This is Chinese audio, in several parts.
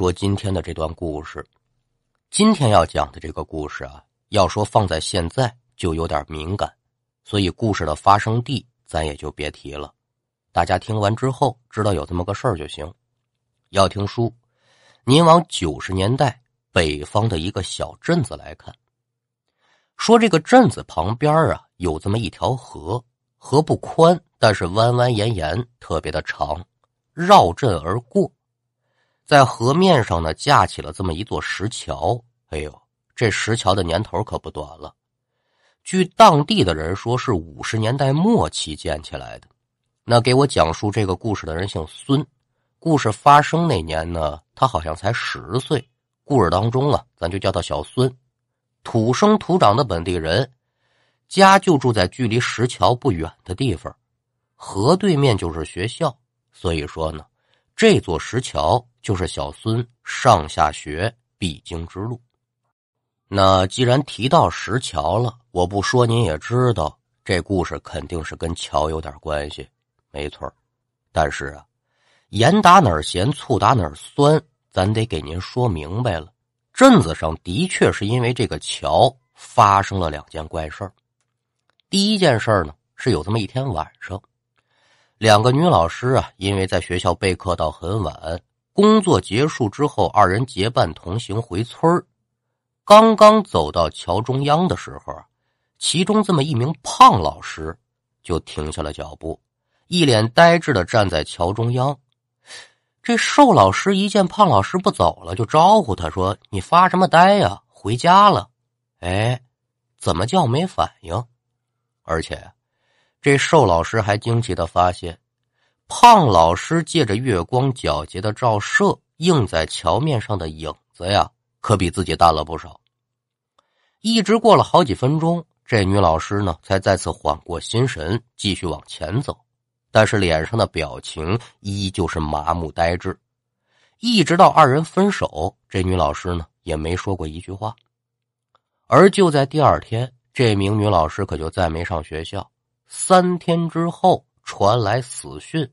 说今天的这段故事。今天要讲的这个故事啊，要说放在现在就有点敏感，所以故事的发生地咱也就别提了。大家听完之后知道有这么个事儿就行。要听书，您往九十年代北方的一个小镇子来看。说这个镇子旁边啊，有这么一条河，河不宽，但是弯弯延延，特别的长，绕镇而过。在河面上呢，架起了这么一座石桥。哎呦，这石桥的年头可不短了。据当地的人说，是五十年代末期建起来的。那给我讲述这个故事的人姓孙。故事发生那年呢，他好像才十岁。故事当中啊，咱就叫他小孙。土生土长的本地人，家就住在距离石桥不远的地方，河对面就是学校。所以说呢。这座石桥就是小孙上下学必经之路。那既然提到石桥了，我不说您也知道，这故事肯定是跟桥有点关系，没错。但是啊，盐打哪儿咸，醋打哪儿酸，咱得给您说明白了。镇子上的确是因为这个桥发生了两件怪事。第一件事呢，是有这么一天晚上。两个女老师啊，因为在学校备课到很晚，工作结束之后，二人结伴同行回村刚刚走到桥中央的时候，其中这么一名胖老师就停下了脚步，一脸呆滞的站在桥中央。这瘦老师一见胖老师不走了，就招呼他说：“你发什么呆呀？回家了。”哎，怎么叫没反应？而且。这瘦老师还惊奇的发现，胖老师借着月光皎洁的照射，映在桥面上的影子呀，可比自己淡了不少。一直过了好几分钟，这女老师呢，才再次缓过心神，继续往前走，但是脸上的表情依旧是麻木呆滞。一直到二人分手，这女老师呢，也没说过一句话。而就在第二天，这名女老师可就再没上学校。三天之后传来死讯，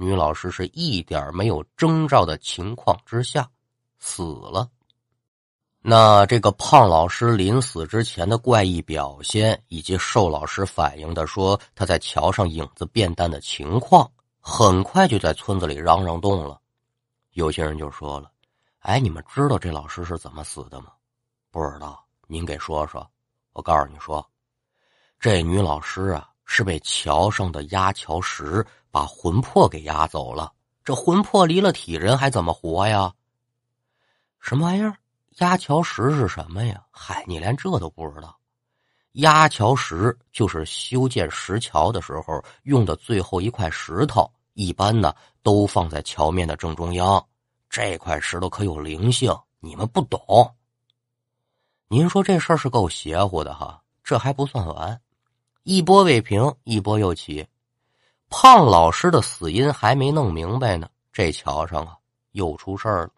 女老师是一点没有征兆的情况之下死了。那这个胖老师临死之前的怪异表现，以及瘦老师反映的说他在桥上影子变淡的情况，很快就在村子里嚷嚷动了。有些人就说了：“哎，你们知道这老师是怎么死的吗？”不知道，您给说说。我告诉你说，这女老师啊。是被桥上的压桥石把魂魄给压走了。这魂魄离了体，人还怎么活呀？什么玩意儿？压桥石是什么呀？嗨，你连这都不知道？压桥石就是修建石桥的时候用的最后一块石头，一般呢都放在桥面的正中央。这块石头可有灵性，你们不懂。您说这事儿是够邪乎的哈？这还不算完。一波未平，一波又起。胖老师的死因还没弄明白呢，这桥上啊又出事儿了。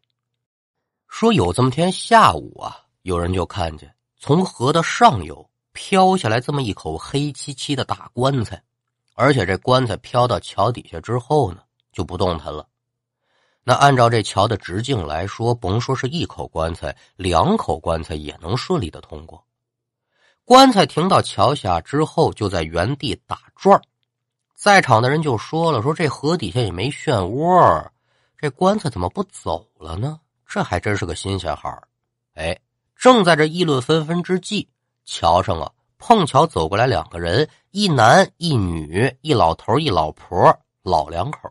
说有这么天下午啊，有人就看见从河的上游飘下来这么一口黑漆漆的大棺材，而且这棺材飘到桥底下之后呢就不动弹了。那按照这桥的直径来说，甭说是一口棺材，两口棺材也能顺利的通过。棺材停到桥下之后，就在原地打转在场的人就说了：“说这河底下也没漩涡，这棺材怎么不走了呢？这还真是个新鲜孩哎，正在这议论纷纷之际，桥上啊碰巧走过来两个人，一男一女，一老头一老婆，老两口。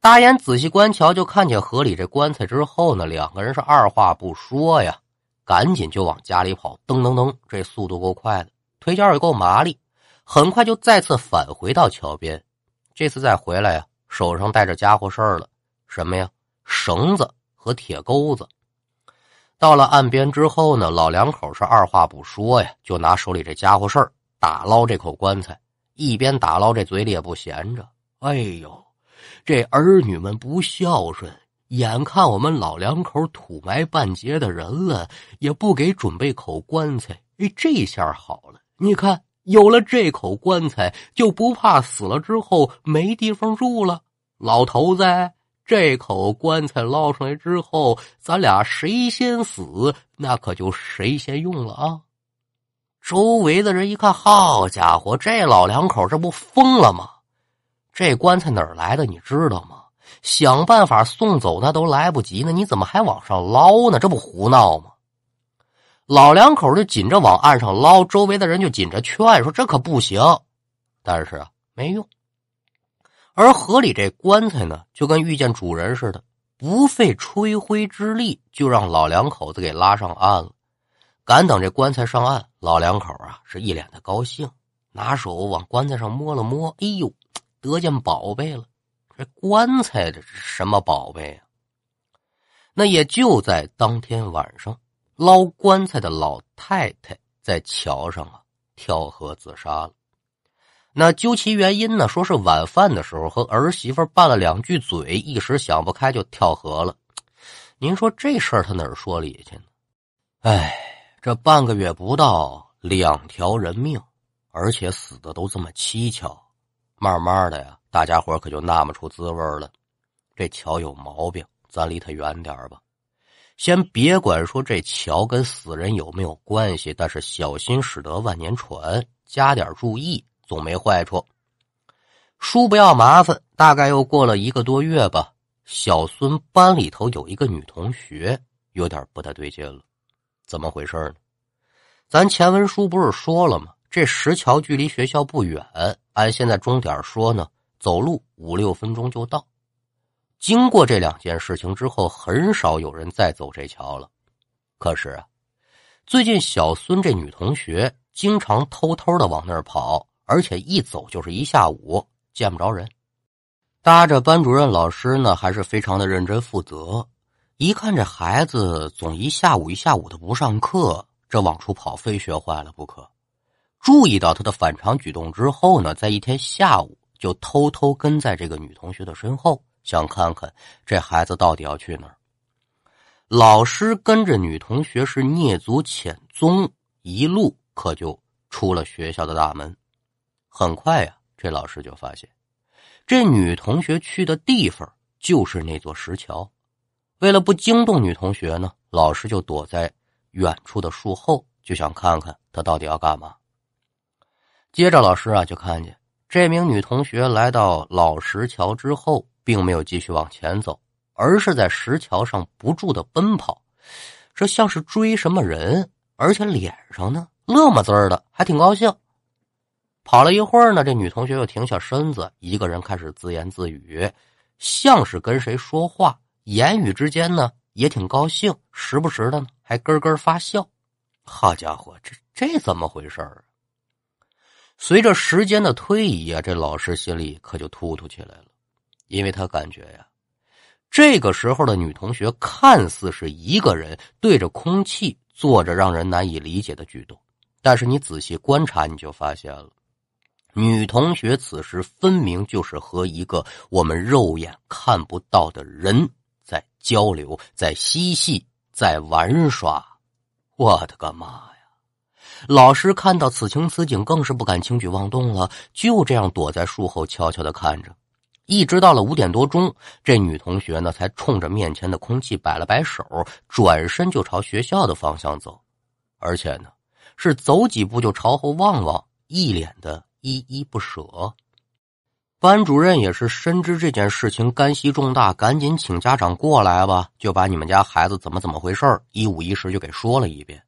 大眼仔细观瞧，就看见河里这棺材之后呢，两个人是二话不说呀。赶紧就往家里跑，噔噔噔，这速度够快的，腿脚也够麻利，很快就再次返回到桥边。这次再回来呀，手上带着家伙事儿了，什么呀？绳子和铁钩子。到了岸边之后呢，老两口是二话不说呀，就拿手里这家伙事儿打捞这口棺材，一边打捞这嘴里也不闲着。哎呦，这儿女们不孝顺。眼看我们老两口土埋半截的人了，也不给准备口棺材。哎，这下好了，你看有了这口棺材，就不怕死了之后没地方住了。老头子，这口棺材捞上来之后，咱俩谁先死，那可就谁先用了啊！周围的人一看，好家伙，这老两口这不疯了吗？这棺材哪儿来的？你知道吗？想办法送走那都来不及呢，你怎么还往上捞呢？这不胡闹吗？老两口就紧着往岸上捞，周围的人就紧着劝说：“这可不行。”但是啊，没用。而河里这棺材呢，就跟遇见主人似的，不费吹灰之力就让老两口子给拉上岸了。赶等这棺材上岸，老两口啊是一脸的高兴，拿手往棺材上摸了摸，哎呦，得见宝贝了！这棺材这是什么宝贝啊？那也就在当天晚上，捞棺材的老太太在桥上啊跳河自杀了。那究其原因呢？说是晚饭的时候和儿媳妇拌了两句嘴，一时想不开就跳河了。您说这事儿他哪儿说理去呢？哎，这半个月不到，两条人命，而且死的都这么蹊跷，慢慢的呀，大家伙可就纳闷出滋味了。这桥有毛病，咱离他远点吧。先别管说这桥跟死人有没有关系，但是小心驶得万年船，加点注意。总没坏处，叔不要麻烦。大概又过了一个多月吧，小孙班里头有一个女同学有点不太对劲了。怎么回事呢？咱前文书不是说了吗？这石桥距离学校不远，按现在钟点说呢，走路五六分钟就到。经过这两件事情之后，很少有人再走这桥了。可是啊，最近小孙这女同学经常偷偷的往那儿跑。而且一走就是一下午，见不着人。搭着班主任老师呢，还是非常的认真负责。一看这孩子总一下午一下午的不上课，这往出跑非学坏了不可。注意到他的反常举动之后呢，在一天下午就偷偷跟在这个女同学的身后，想看看这孩子到底要去哪儿。老师跟着女同学是蹑足潜踪，一路可就出了学校的大门。很快呀，这老师就发现，这女同学去的地方就是那座石桥。为了不惊动女同学呢，老师就躲在远处的树后，就想看看她到底要干嘛。接着，老师啊就看见这名女同学来到老石桥之后，并没有继续往前走，而是在石桥上不住的奔跑，这像是追什么人，而且脸上呢乐么滋儿的，还挺高兴。跑了一会儿呢，这女同学又停下身子，一个人开始自言自语，像是跟谁说话，言语之间呢也挺高兴，时不时的呢还咯咯发笑。好家伙，这这怎么回事啊？随着时间的推移啊，这老师心里可就突突起来了，因为他感觉呀，这个时候的女同学看似是一个人对着空气做着让人难以理解的举动，但是你仔细观察，你就发现了。女同学此时分明就是和一个我们肉眼看不到的人在交流，在嬉戏，在玩耍。我的个妈呀！老师看到此情此景，更是不敢轻举妄动了，就这样躲在树后悄悄的看着，一直到了五点多钟，这女同学呢才冲着面前的空气摆了摆手，转身就朝学校的方向走，而且呢是走几步就朝后望望，一脸的。依依不舍，班主任也是深知这件事情干系重大，赶紧请家长过来吧，就把你们家孩子怎么怎么回事一五一十就给说了一遍。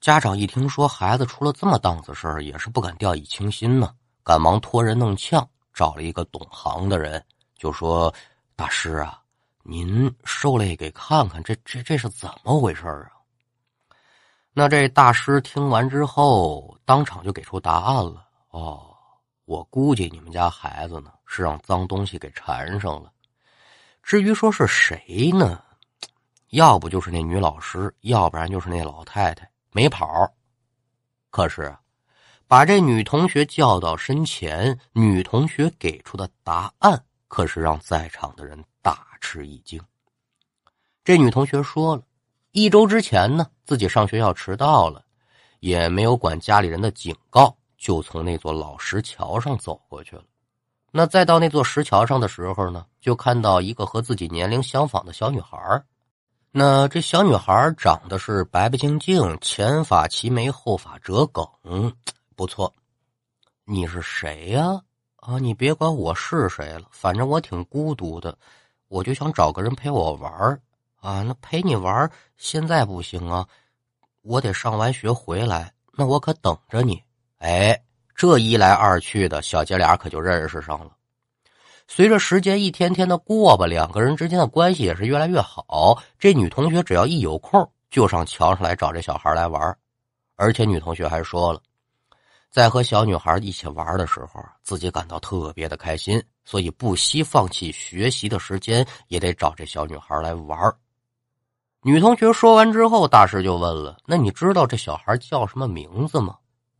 家长一听说孩子出了这么档子事儿，也是不敢掉以轻心呢，赶忙托人弄呛，找了一个懂行的人，就说：“大师啊，您受累给看看，这这这是怎么回事啊？”那这大师听完之后，当场就给出答案了。哦，我估计你们家孩子呢是让脏东西给缠上了。至于说是谁呢，要不就是那女老师，要不然就是那老太太没跑。可是，把这女同学叫到身前，女同学给出的答案可是让在场的人大吃一惊。这女同学说了，一周之前呢，自己上学要迟到了，也没有管家里人的警告。就从那座老石桥上走过去了，那再到那座石桥上的时候呢，就看到一个和自己年龄相仿的小女孩那这小女孩长得是白白净净，前发齐眉，后发折梗，不错。你是谁呀？啊，你别管我是谁了，反正我挺孤独的，我就想找个人陪我玩啊。那陪你玩现在不行啊，我得上完学回来，那我可等着你。哎。这一来二去的，小姐俩可就认识上了。随着时间一天天的过吧，两个人之间的关系也是越来越好。这女同学只要一有空，就上桥上来找这小孩来玩。而且女同学还说了，在和小女孩一起玩的时候，自己感到特别的开心，所以不惜放弃学习的时间，也得找这小女孩来玩。女同学说完之后，大师就问了：“那你知道这小孩叫什么名字吗？”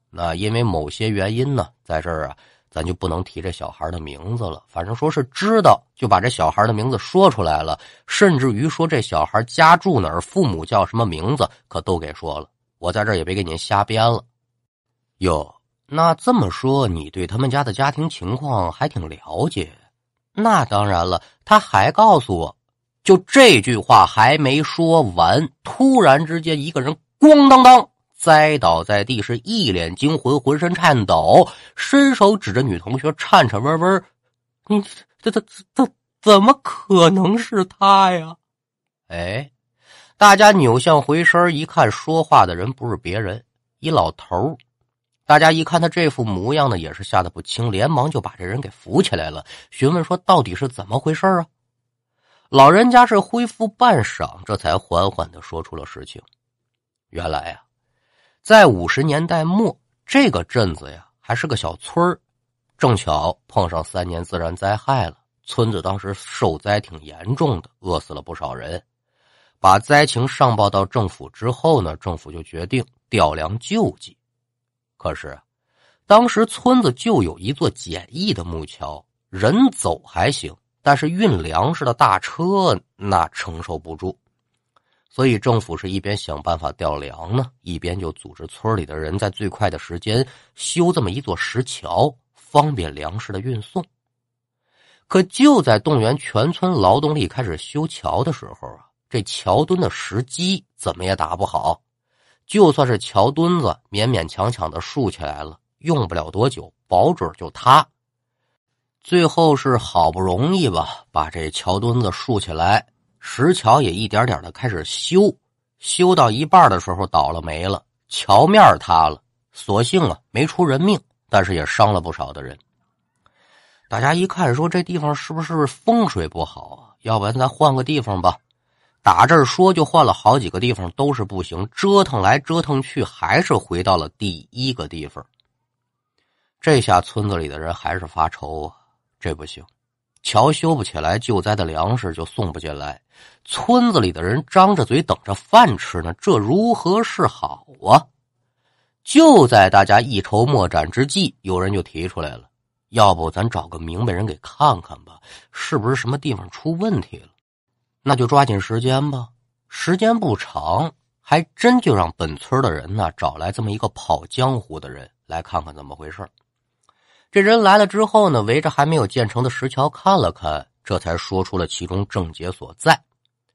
那因为某些原因呢，在这儿啊，咱就不能提这小孩的名字了。反正说是知道，就把这小孩的名字说出来了，甚至于说这小孩家住哪儿，父母叫什么名字，可都给说了。我在这儿也别给您瞎编了。哟，那这么说，你对他们家的家庭情况还挺了解？那当然了。他还告诉我，就这句话还没说完，突然之间，一个人咣当当。栽倒在地，是一脸惊魂，浑身颤抖，伸手指着女同学，颤颤巍巍：“你这这这怎么可能是他呀？”哎，大家扭向回身一看，说话的人不是别人，一老头大家一看他这副模样呢，也是吓得不轻，连忙就把这人给扶起来了，询问说：“到底是怎么回事啊？”老人家是恢复半晌，这才缓缓的说出了事情。原来呀。在五十年代末，这个镇子呀还是个小村儿，正巧碰上三年自然灾害了，村子当时受灾挺严重的，饿死了不少人。把灾情上报到政府之后呢，政府就决定调粮救济。可是，当时村子就有一座简易的木桥，人走还行，但是运粮食的大车那承受不住。所以政府是一边想办法调粮呢，一边就组织村里的人在最快的时间修这么一座石桥，方便粮食的运送。可就在动员全村劳动力开始修桥的时候啊，这桥墩的石基怎么也打不好，就算是桥墩子勉勉强强的竖起来了，用不了多久，保准就塌。最后是好不容易吧，把这桥墩子竖起来。石桥也一点点的开始修，修到一半的时候倒了霉了，桥面塌了。所幸啊，没出人命，但是也伤了不少的人。大家一看，说这地方是不是风水不好啊？要不然咱换个地方吧。打这儿说就换了好几个地方，都是不行，折腾来折腾去，还是回到了第一个地方。这下村子里的人还是发愁啊，这不行。桥修不起来，救灾的粮食就送不进来，村子里的人张着嘴等着饭吃呢，这如何是好啊？就在大家一筹莫展之际，有人就提出来了：“要不咱找个明白人给看看吧，是不是什么地方出问题了？”那就抓紧时间吧。时间不长，还真就让本村的人呢找来这么一个跑江湖的人来看看怎么回事。这人来了之后呢，围着还没有建成的石桥看了看，这才说出了其中症结所在。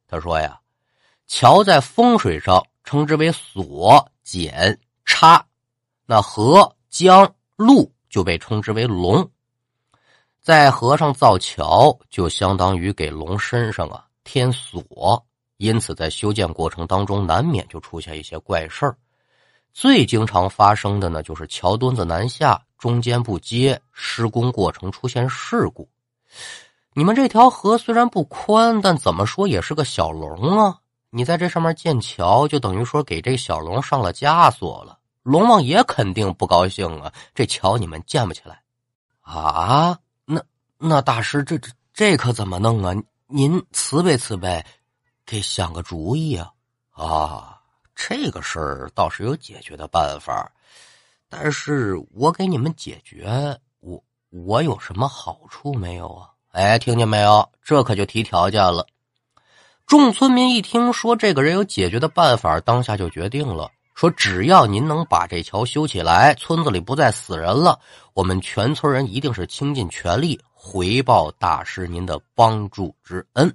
他说呀，桥在风水上称之为锁、剪、插，那河、江、路就被称之为龙。在河上造桥，就相当于给龙身上啊添锁，因此在修建过程当中，难免就出现一些怪事儿。最经常发生的呢，就是桥墩子南下。中间不接，施工过程出现事故。你们这条河虽然不宽，但怎么说也是个小龙啊！你在这上面建桥，就等于说给这小龙上了枷锁了。龙王爷肯定不高兴啊！这桥你们建不起来啊？那那大师，这这这可怎么弄啊？您慈悲慈悲，给想个主意啊！啊，这个事儿倒是有解决的办法。但是我给你们解决，我我有什么好处没有啊？哎，听见没有？这可就提条件了。众村民一听说这个人有解决的办法，当下就决定了，说只要您能把这桥修起来，村子里不再死人了，我们全村人一定是倾尽全力回报大师您的帮助之恩。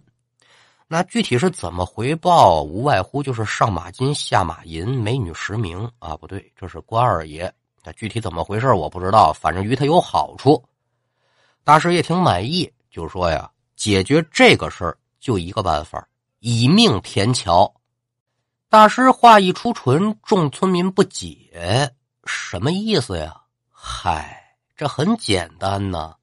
那具体是怎么回报？无外乎就是上马金，下马银，美女实名啊，不对，这是关二爷。那具体怎么回事我不知道，反正于他有好处。大师也挺满意，就说呀，解决这个事儿就一个办法，以命填桥。大师话一出唇，众村民不解，什么意思呀？嗨，这很简单呐，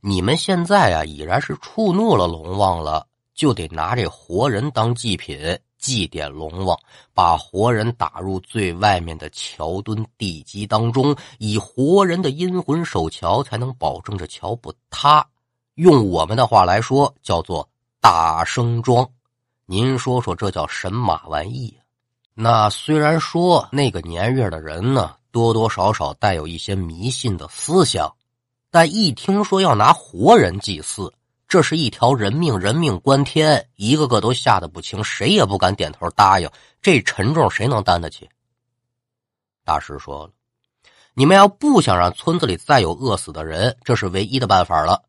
你们现在啊已然是触怒了龙王了。就得拿这活人当祭品祭奠龙王，把活人打入最外面的桥墩地基当中，以活人的阴魂守桥，才能保证这桥不塌。用我们的话来说，叫做打生桩。您说说，这叫神马玩意？那虽然说那个年月的人呢，多多少少带有一些迷信的思想，但一听说要拿活人祭祀，这是一条人命，人命关天，一个个都吓得不轻，谁也不敢点头答应。这沉重谁能担得起？大师说了：“你们要不想让村子里再有饿死的人，这是唯一的办法了。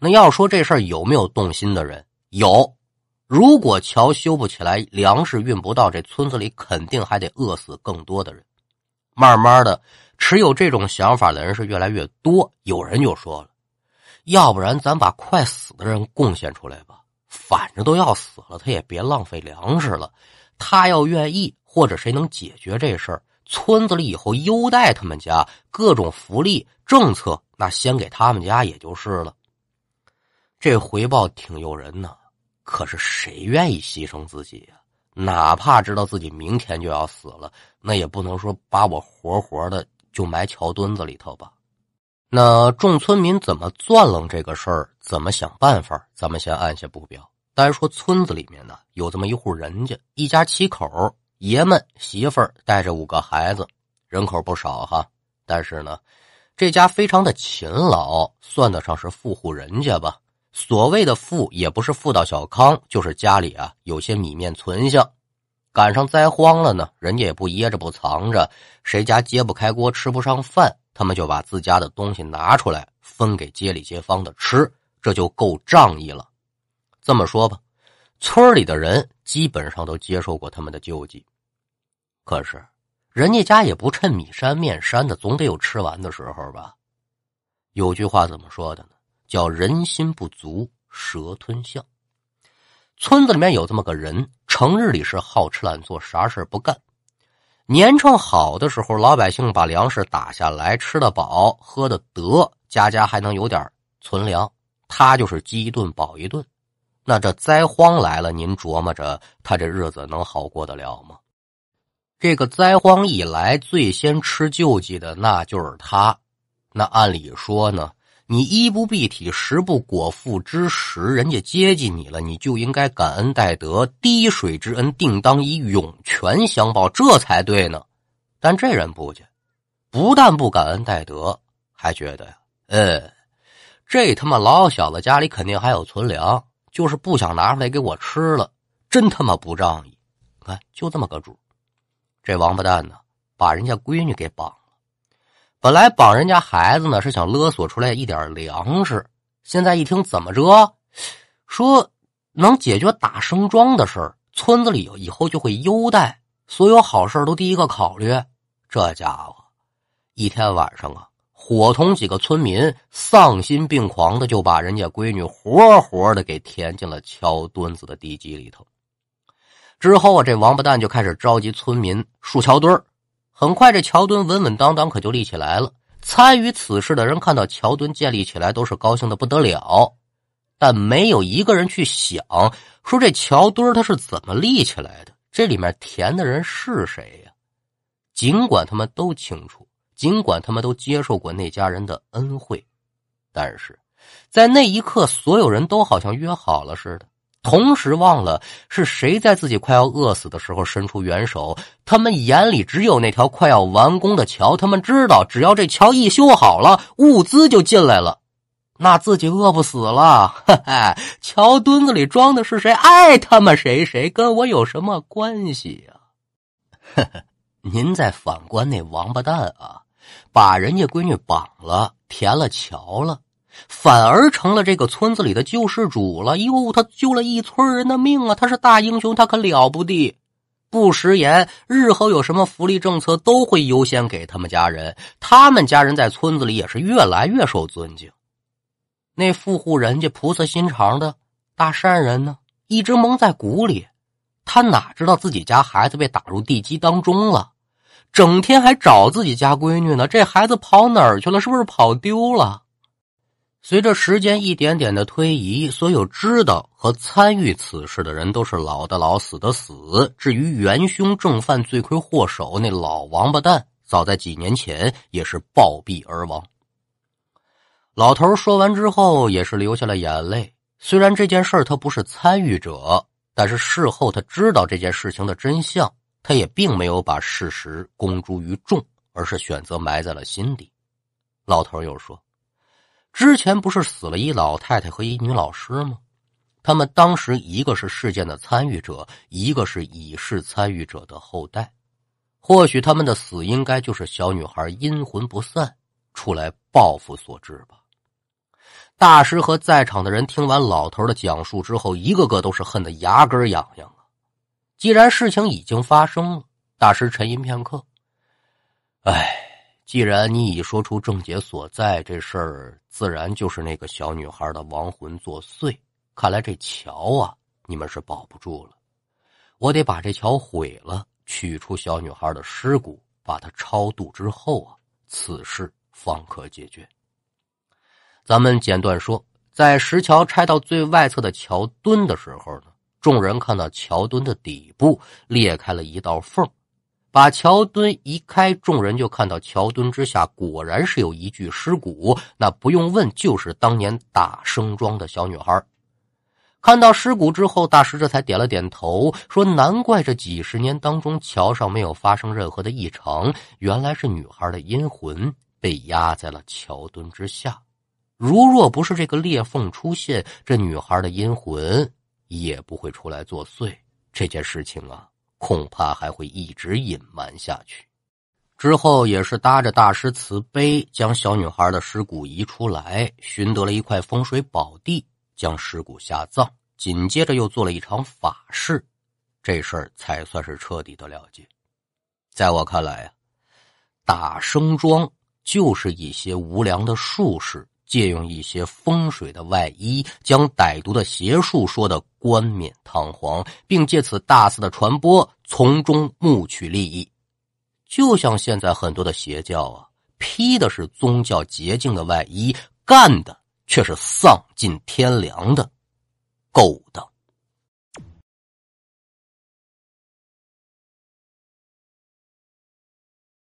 那要说这事儿有没有动心的人？有。如果桥修不起来，粮食运不到，这村子里肯定还得饿死更多的人。慢慢的，持有这种想法的人是越来越多。有人就说了。”要不然，咱把快死的人贡献出来吧，反正都要死了，他也别浪费粮食了。他要愿意，或者谁能解决这事儿，村子里以后优待他们家，各种福利政策，那先给他们家也就是了。这回报挺诱人呢，可是谁愿意牺牲自己呀？哪怕知道自己明天就要死了，那也不能说把我活活的就埋桥墩子里头吧。那众村民怎么钻楞这个事儿？怎么想办法？咱们先按下不表。单说村子里面呢，有这么一户人家，一家七口，爷们、媳妇儿带着五个孩子，人口不少哈。但是呢，这家非常的勤劳，算得上是富户人家吧。所谓的富，也不是富到小康，就是家里啊有些米面存下。赶上灾荒了呢，人家也不掖着不藏着，谁家揭不开锅，吃不上饭。他们就把自家的东西拿出来分给街里街坊的吃，这就够仗义了。这么说吧，村里的人基本上都接受过他们的救济。可是，人家家也不趁米山面山的，总得有吃完的时候吧？有句话怎么说的呢？叫“人心不足蛇吞象”。村子里面有这么个人，成日里是好吃懒做，啥事不干。年成好的时候，老百姓把粮食打下来，吃得饱，喝得得，家家还能有点存粮。他就是饥一顿饱一顿。那这灾荒来了，您琢磨着他这日子能好过得了吗？这个灾荒一来，最先吃救济的那就是他。那按理说呢？你衣不蔽体，食不果腹之时，人家接济你了，你就应该感恩戴德，滴水之恩，定当以涌泉相报，这才对呢。但这人不去，不但不感恩戴德，还觉得呀，呃，这他妈老小子家里肯定还有存粮，就是不想拿出来给我吃了，真他妈不仗义。看，就这么个主，这王八蛋呢，把人家闺女给绑。本来绑人家孩子呢，是想勒索出来一点粮食。现在一听怎么着，说能解决打生庄的事儿，村子里以后就会优待，所有好事都第一个考虑。这家伙一天晚上啊，伙同几个村民丧心病狂的就把人家闺女活活的给填进了桥墩子的地基里头。之后啊，这王八蛋就开始召集村民竖桥墩儿。很快，这桥墩稳稳当当，可就立起来了。参与此事的人看到桥墩建立起来，都是高兴的不得了。但没有一个人去想，说这桥墩它是怎么立起来的，这里面填的人是谁呀？尽管他们都清楚，尽管他们都接受过那家人的恩惠，但是在那一刻，所有人都好像约好了似的。同时忘了是谁在自己快要饿死的时候伸出援手，他们眼里只有那条快要完工的桥。他们知道，只要这桥一修好了，物资就进来了，那自己饿不死了。哈哈，桥墩子里装的是谁？爱他妈谁谁，跟我有什么关系呀？呵呵，您再反观那王八蛋啊，把人家闺女绑了，填了桥了。反而成了这个村子里的救世主了。哟，他救了一村人的命啊！他是大英雄，他可了不得。不食言，日后有什么福利政策都会优先给他们家人。他们家人在村子里也是越来越受尊敬。那富户人家菩萨心肠的大善人呢，一直蒙在鼓里。他哪知道自己家孩子被打入地基当中了？整天还找自己家闺女呢。这孩子跑哪儿去了？是不是跑丢了？随着时间一点点的推移，所有知道和参与此事的人都是老的老，死的死。至于元凶、正犯、罪魁祸首那老王八蛋，早在几年前也是暴毙而亡。老头说完之后，也是流下了眼泪。虽然这件事他不是参与者，但是事后他知道这件事情的真相，他也并没有把事实公诸于众，而是选择埋在了心底。老头又说。之前不是死了一老太太和一女老师吗？他们当时一个是事件的参与者，一个是已是参与者的后代。或许他们的死应该就是小女孩阴魂不散出来报复所致吧。大师和在场的人听完老头的讲述之后，一个个都是恨得牙根痒痒啊！既然事情已经发生了，大师沉吟片刻，唉。既然你已说出症结所在，这事儿自然就是那个小女孩的亡魂作祟。看来这桥啊，你们是保不住了。我得把这桥毁了，取出小女孩的尸骨，把它超度之后啊，此事方可解决。咱们简短说，在石桥拆到最外侧的桥墩的时候呢，众人看到桥墩的底部裂开了一道缝。把桥墩移开，众人就看到桥墩之下果然是有一具尸骨。那不用问，就是当年打生庄的小女孩。看到尸骨之后，大师这才点了点头，说：“难怪这几十年当中桥上没有发生任何的异常，原来是女孩的阴魂被压在了桥墩之下。如若不是这个裂缝出现，这女孩的阴魂也不会出来作祟。这件事情啊。”恐怕还会一直隐瞒下去。之后也是搭着大师慈悲，将小女孩的尸骨移出来，寻得了一块风水宝地，将尸骨下葬。紧接着又做了一场法事，这事儿才算是彻底的了结。在我看来啊，打生桩就是一些无良的术士。借用一些风水的外衣，将歹毒的邪术说的冠冕堂皇，并借此大肆的传播，从中牟取利益。就像现在很多的邪教啊，披的是宗教洁净的外衣，干的却是丧尽天良的勾当。